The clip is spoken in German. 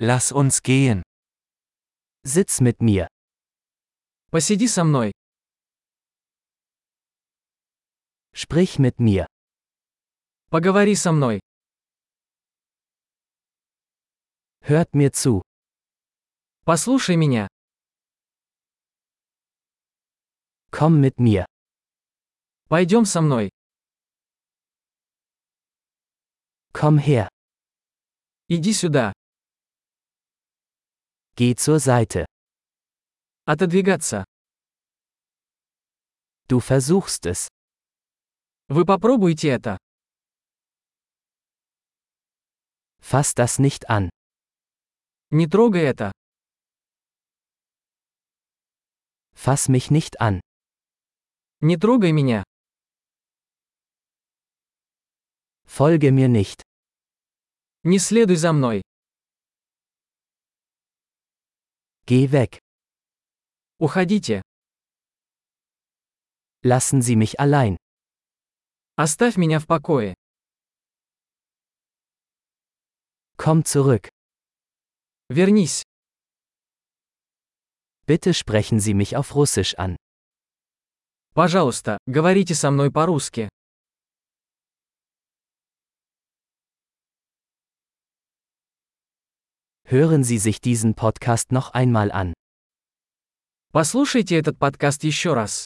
Lass uns gehen. Sitz mit mir. Посиди со мной. Sprich mit mir. Поговори со мной. Hört mir zu. Послушай меня. Komm mit mir. Пойдем со мной. Komm her. Иди сюда. Geh zur Seite. Отодвигаться. Du versuchst es. Вы попробуйте это. Fass das nicht an. Не трогай это. Fass mich nicht an. Не трогай меня. Folge mir nicht. Не следуй за мной. Geh weg. Уходите. Lassen Sie mich allein. Оставь меня в покое. Komm zurück. Вернись. Bitte sprechen Sie mich auf Russisch an. Пожалуйста, говорите со мной по-русски. Hören Sie sich diesen Podcast noch einmal an. Послушайте этот подкаст еще раз.